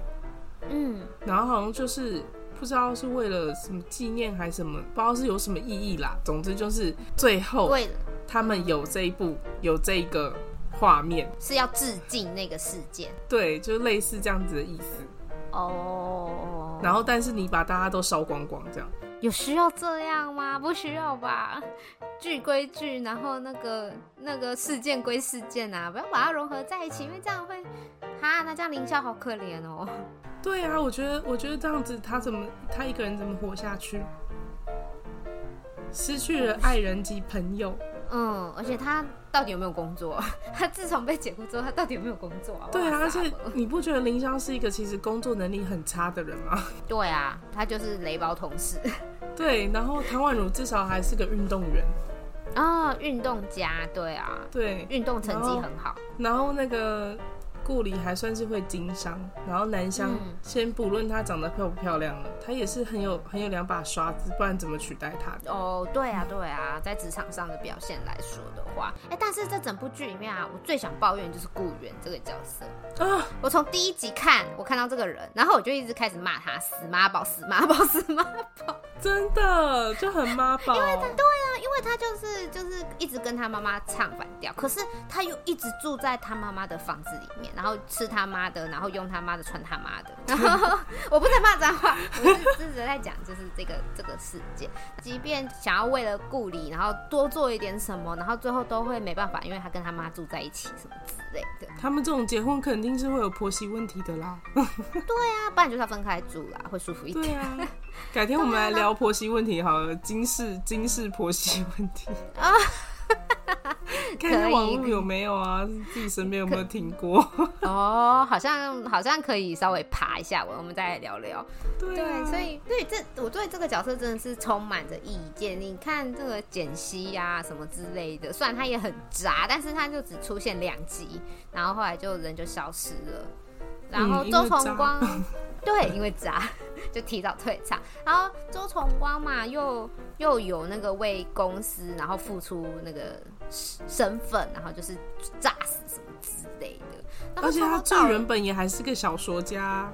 嗯，然后好像就是不知道是为了什么纪念还是什么，不知道是有什么意义啦。总之就是最后，他们有这一部有这一个画面，是要致敬那个事件。对，就类似这样子的意思。哦。然后，但是你把大家都烧光光，这样有需要这样吗？不需要吧。剧归剧，然后那个那个事件归事件啊，不要把它融合在一起，因为这样会哈，那这样凌霄好可怜哦。对啊，我觉得，我觉得这样子，他怎么，他一个人怎么活下去？失去了爱人及朋友，嗯，而且他到底有没有工作？他自从被解雇之后，他到底有没有工作啊？对啊，而且你不觉得林湘是一个其实工作能力很差的人吗？对啊，他就是雷包同事。对，然后唐宛如至少还是个运动员啊，运动家，对啊，对，运动成绩很好然。然后那个。顾里还算是会经商，然后南乡先不论她长得漂不漂亮了，她也是很有很有两把刷子，不然怎么取代她？哦，对啊，对啊，在职场上的表现来说的话，哎，但是这整部剧里面啊，我最想抱怨就是顾源这个角色啊。我从第一集看，我看到这个人，然后我就一直开始骂他死妈宝，死妈宝，死妈宝，真的就很妈宝。因为他对啊，因为他就是就是一直跟他妈妈唱反调，可是他又一直住在他妈妈的房子里面。然后吃他妈的，然后用他妈的，穿他妈的。然后我不在骂脏话，我是只是在讲，就是这个这个世界。即便想要为了顾里，然后多做一点什么，然后最后都会没办法，因为他跟他妈住在一起，什么之类的。他们这种结婚肯定是会有婆媳问题的啦。对啊，不然就是要分开住啦，会舒服一点。对啊，改天我们来聊婆媳问题好了，今世今世婆媳问题啊。看看网络有没有啊？自己身边有没有听过？哦，好像好像可以稍微爬一下，我我们再来聊聊。对，啊、对，所以对这我对这个角色真的是充满着意见。你看这个简溪呀什么之类的，虽然他也很渣，但是他就只出现两集，然后后来就人就消失了。然后周崇光。嗯对，因为渣 就提早退场，然后周崇光嘛，又又有那个为公司然后付出那个身份，然后就是诈死什么之类的。而且他最原本也还是个小说家。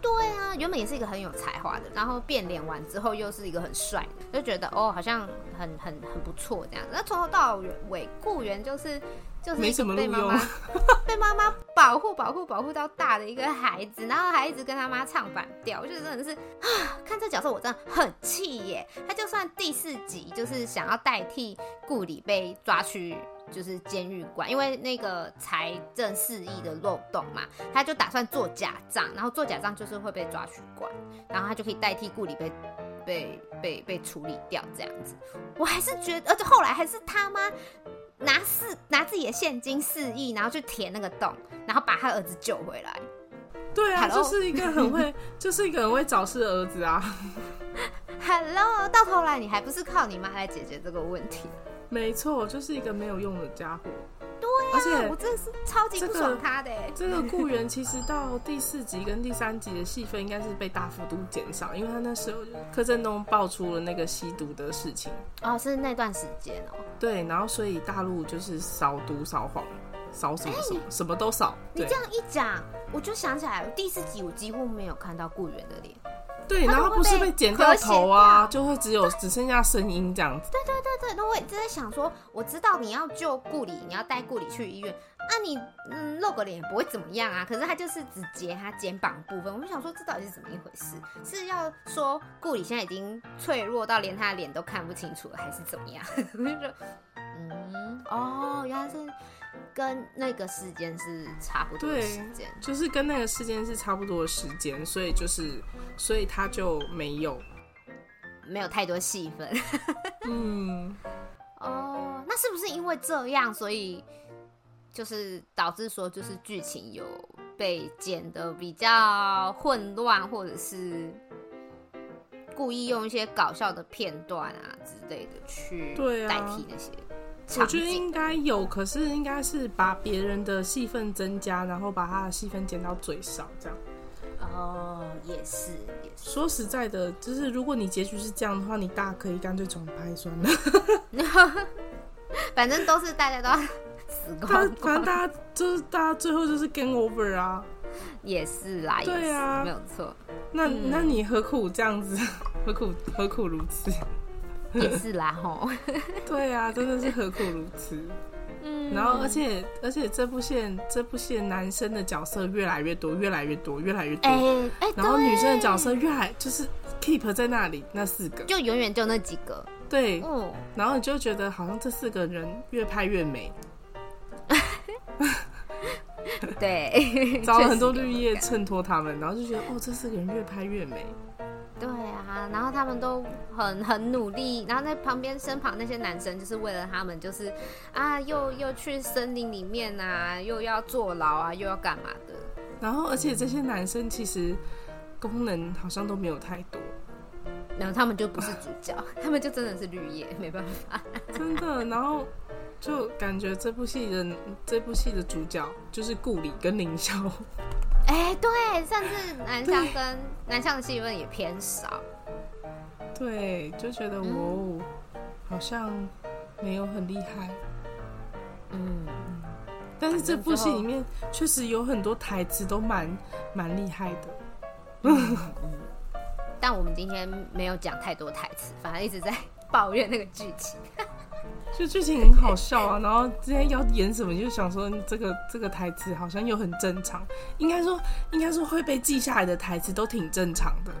对啊，原本也是一个很有才华的，然后变脸完之后又是一个很帅的，就觉得哦，好像很很很不错这样。那从头到尾，顾源就是。就是被妈妈 被妈妈保护保护保护到大的一个孩子，然后还一直跟他妈唱反调，我觉得真的是啊，看这角色我真的很气耶。他就算第四集就是想要代替顾里被抓去就是监狱关，因为那个财政四亿的漏洞嘛，他就打算做假账，然后做假账就是会被抓去关，然后他就可以代替顾里被被被被处理掉这样子。我还是觉得，而且后来还是他妈。拿四拿自己的现金四亿，然后去填那个洞，然后把他儿子救回来。对啊?就是一个很会，就是一个很会找事的儿子啊。Hello，到头来你还不是靠你妈来解决这个问题？没错，就是一个没有用的家伙。对而且我真的是超级不爽他的。这个雇员其实到第四集跟第三集的戏份应该是被大幅度减少，因为他那时候柯震东爆出了那个吸毒的事情。哦，是那段时间哦。对，然后所以大陆就是扫毒扫黄，扫什么什么、欸、什么都扫。你这样一讲，我就想起来了，第四集我几乎没有看到雇员的脸。对，然后不是被剪掉头啊，就会只有只剩下声音这样子。对对对对，那我也在想说，我知道你要救顾里，你要带顾里去医院，啊你嗯露个脸也不会怎么样啊。可是他就是只截他肩膀部分，我们想说这到底是怎么一回事？是要说顾里现在已经脆弱到连他的脸都看不清楚了，还是怎么样？我就说，嗯，哦，原来是。跟那个时间是差不多的时间，就是跟那个时间是差不多的时间，所以就是，所以他就没有没有太多戏份。嗯，哦，那是不是因为这样，所以就是导致说，就是剧情有被剪的比较混乱，或者是故意用一些搞笑的片段啊之类的去代替那些？我觉得应该有，可是应该是把别人的戏份增加，然后把他的戏份减到最少，这样。哦，也是，也是。说实在的，就是如果你结局是这样的话，你大可以干脆重拍算了。反正都是大家都要死光光，反正大家就是大家最后就是 game over 啊。也是啦，对啊，没有错。那、嗯、那你何苦这样子？何苦何苦如此？也是啦，吼，对啊，真的是何苦如此。嗯，然后而且而且这部戏这部戏男生的角色越来越多，越来越多，越来越多。哎、欸欸、然后女生的角色越来就是 keep 在那里那四个，就永远就那几个。对，嗯，然后你就觉得好像这四个人越拍越美。对，找了很多绿叶衬托他们，然后就觉得哦，这四个人越拍越美。然后他们都很很努力，然后在旁边身旁那些男生就是为了他们，就是啊，又又去森林里面啊，又要坐牢啊，又要干嘛的。然后，而且这些男生其实功能好像都没有太多，然后他们就不是主角，他们就真的是绿叶，没办法。真的，然后就感觉这部戏的这部戏的主角就是顾里跟凌霄。哎、欸，对，甚至南向跟南向的戏份也偏少。对，就觉得我、嗯、好像没有很厉害。嗯，但是这部戏里面确实有很多台词都蛮蛮厉害的。但我们今天没有讲太多台词，反而一直在 抱怨那个剧情。就剧情很好笑啊，然后今天要演什么，就想说这个这个台词好像又很正常，应该说应该说会被记下来的台词都挺正常的。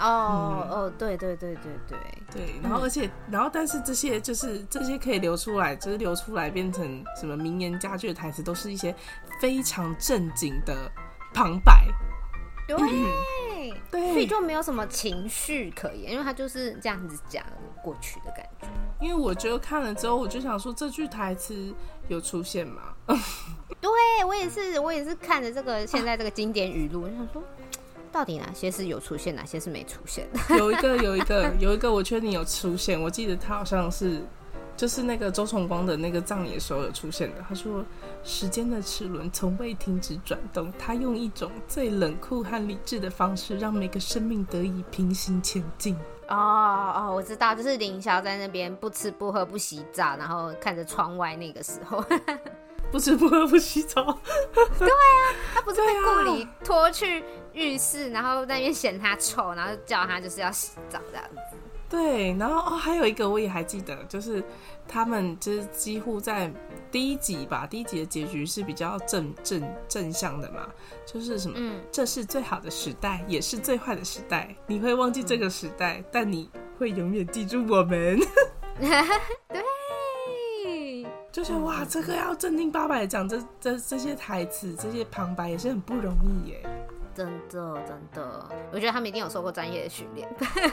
哦、嗯、哦，对对对对对对，然后而且、嗯、然后但是这些就是这些可以流出来，就是流出来变成什么名言佳句的台词，都是一些非常正经的旁白。对、嗯、对，所以就没有什么情绪可言，因为他就是这样子讲过去的感觉。因为我觉得看了之后，我就想说，这句台词有出现吗？对，我也是，我也是看着这个现在这个经典语录，我想说，到底哪些是有出现，哪些是没出现？有一个，有一个，有一个，我确定有出现。我记得他好像是，就是那个周崇光的那个葬礼的时候有出现的。他说：“时间的齿轮从未停止转动，他用一种最冷酷和理智的方式，让每个生命得以平行前进。”哦哦，我知道，就是凌霄在那边不吃不喝不洗澡，然后看着窗外那个时候，不吃不喝不洗澡。对啊，他不是被顾里拖去浴室，然后在那边嫌他臭，然后叫他就是要洗澡这样子。对，然后哦，还有一个我也还记得，就是他们就是几乎在第一集吧，第一集的结局是比较正正正向的嘛，就是什么，嗯，这是最好的时代，也是最坏的时代，你会忘记这个时代，嗯、但你会永远记住我们。对，就是哇，这个要正经八百讲这这这些台词，这些旁白也是很不容易耶。真的真的，我觉得他们一定有受过专业的训练，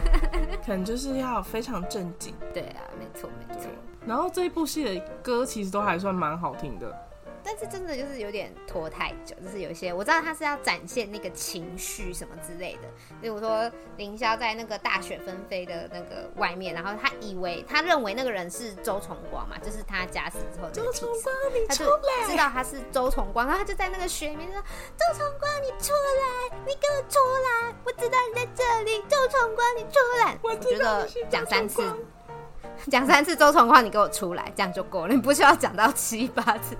可能就是要非常正经。对啊，没错没错。然后这一部戏的歌其实都还算蛮好听的。但是真的就是有点拖太久，就是有一些我知道他是要展现那个情绪什么之类的，比如说凌霄在那个大雪纷飞的那个外面，然后他以为他认为那个人是周崇光嘛，就是他假死之后的，周崇光你出来，知道他是周崇光，然后他就在那个雪里面说：“周崇光你出来，你给我出来，我知道你在这里，周崇光你出来。”我觉得讲三次。讲三次周崇光，你给我出来，这样就够了，你不需要讲到七八次。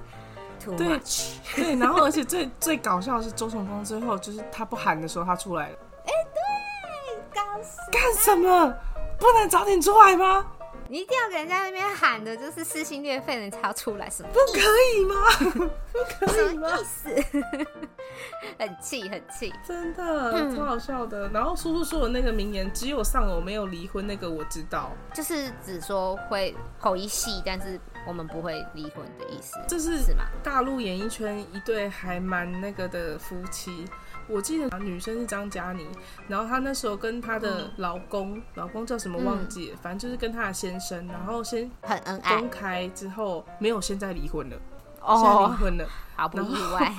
Too much。对对，然后而且最最搞笑的是周崇光最后就是他不喊的时候他出来了。哎、欸，对，搞死！干什么？不能早点出来吗？你一定要给人家那边喊的，就是撕心裂肺的，你才要出来，什么？不可以吗？不可以思？很气，很气，真的、嗯、超好笑的。然后叔叔说的那个名言，只有丧偶没有离婚，那个我知道，就是只说会吼一戏，但是我们不会离婚的意思。这是是吗？大陆演艺圈一对还蛮那个的夫妻。我记得女生是张嘉倪，然后她那时候跟她的老公，嗯、老公叫什么忘记了，嗯、反正就是跟她的先生，然后先很恩爱，公开之后没有，现在离婚了，哦，现在离婚了，好不意外，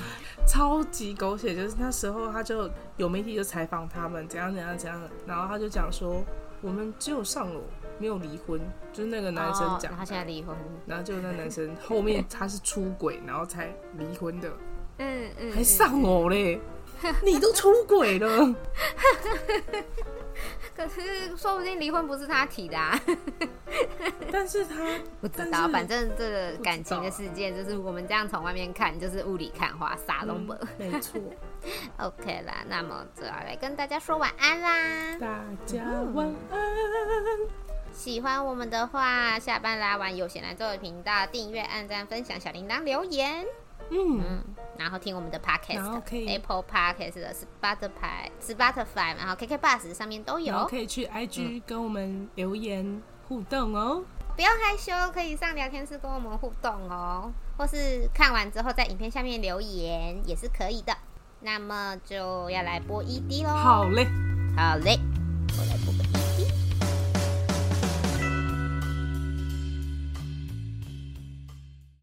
超级狗血，就是那时候他就有媒体就采访他们怎样怎样怎样，然后他就讲说我们只有上楼没有离婚，就是那个男生讲、哦、他现在离婚，然后就那男生 后面他是出轨，然后才离婚的，嗯嗯，还上我嘞。你都出轨了，可是说不定离婚不是他提的啊。但是他不知道，反正这个感情的世界就是我们这样从外面看，就是雾里看花，啥都没。没错。OK 啦，那么就要来跟大家说晚安啦。大家晚安。喜欢我们的话，下班来玩有闲来做的频道订阅、按赞、分享、小铃铛、留言。嗯。嗯然后听我们的 podcast，Apple Podcast 的 Spotify、Spotify，然后 KK Bus 上面都有。可以去 IG 跟我们留言互动哦，不要害羞，可以上聊天室跟我们互动哦，或是看完之后在影片下面留言也是可以的。那么就要来播 ED 喽。好嘞，好嘞，我来播。